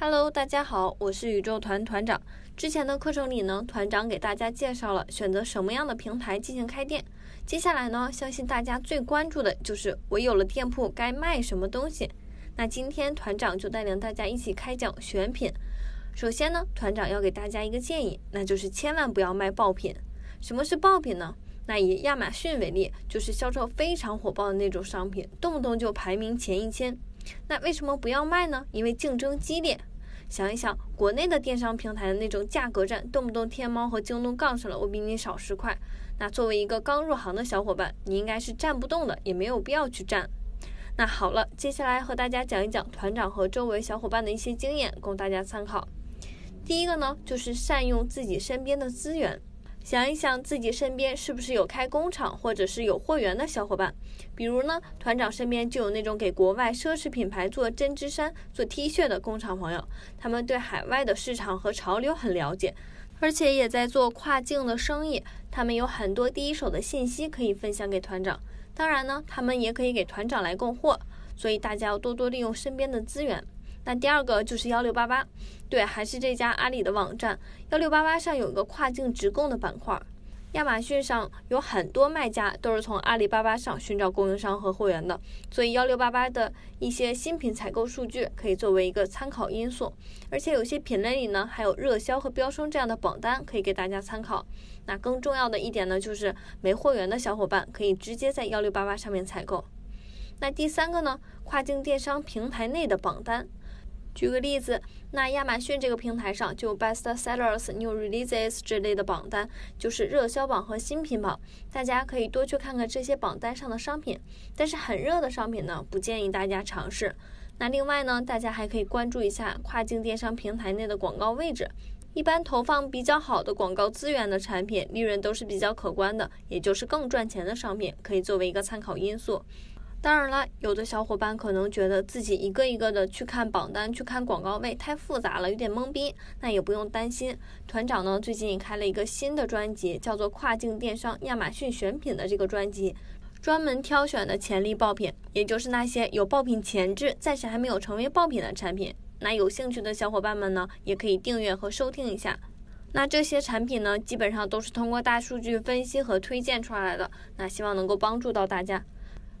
Hello，大家好，我是宇宙团团长。之前的课程里呢，团长给大家介绍了选择什么样的平台进行开店。接下来呢，相信大家最关注的就是我有了店铺该卖什么东西。那今天团长就带领大家一起开讲选品。首先呢，团长要给大家一个建议，那就是千万不要卖爆品。什么是爆品呢？那以亚马逊为例，就是销售非常火爆的那种商品，动不动就排名前一千。那为什么不要卖呢？因为竞争激烈。想一想，国内的电商平台的那种价格战，动不动天猫和京东杠上了，我比你少十块。那作为一个刚入行的小伙伴，你应该是站不动的，也没有必要去站。那好了，接下来和大家讲一讲团长和周围小伙伴的一些经验，供大家参考。第一个呢，就是善用自己身边的资源。想一想自己身边是不是有开工厂或者是有货源的小伙伴？比如呢，团长身边就有那种给国外奢侈品牌做针织衫、做 T 恤的工厂朋友，他们对海外的市场和潮流很了解，而且也在做跨境的生意，他们有很多第一手的信息可以分享给团长。当然呢，他们也可以给团长来供货，所以大家要多多利用身边的资源。那第二个就是幺六八八，对，还是这家阿里的网站。幺六八八上有一个跨境直供的板块，亚马逊上有很多卖家都是从阿里巴巴上寻找供应商和货源的，所以幺六八八的一些新品采购数据可以作为一个参考因素。而且有些品类里呢还有热销和飙升这样的榜单可以给大家参考。那更重要的一点呢，就是没货源的小伙伴可以直接在幺六八八上面采购。那第三个呢，跨境电商平台内的榜单。举个例子，那亚马逊这个平台上就 Best Sellers、New Releases 这类的榜单，就是热销榜和新品榜，大家可以多去看看这些榜单上的商品。但是很热的商品呢，不建议大家尝试。那另外呢，大家还可以关注一下跨境电商平台内的广告位置，一般投放比较好的广告资源的产品，利润都是比较可观的，也就是更赚钱的商品，可以作为一个参考因素。当然了，有的小伙伴可能觉得自己一个一个的去看榜单、去看广告位太复杂了，有点懵逼。那也不用担心，团长呢最近开了一个新的专辑，叫做《跨境电商亚马逊选品》的这个专辑，专门挑选的潜力爆品，也就是那些有爆品潜质、暂时还没有成为爆品的产品。那有兴趣的小伙伴们呢，也可以订阅和收听一下。那这些产品呢，基本上都是通过大数据分析和推荐出来的。那希望能够帮助到大家。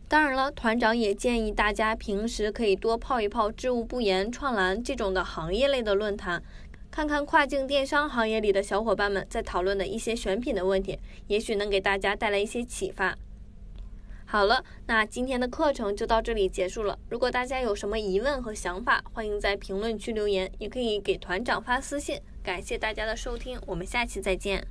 当然了，团长也建议大家平时可以多泡一泡知无不言、创蓝这种的行业类的论坛，看看跨境电商行业里的小伙伴们在讨论的一些选品的问题，也许能给大家带来一些启发。好了，那今天的课程就到这里结束了。如果大家有什么疑问和想法，欢迎在评论区留言，也可以给团长发私信。感谢大家的收听，我们下期再见。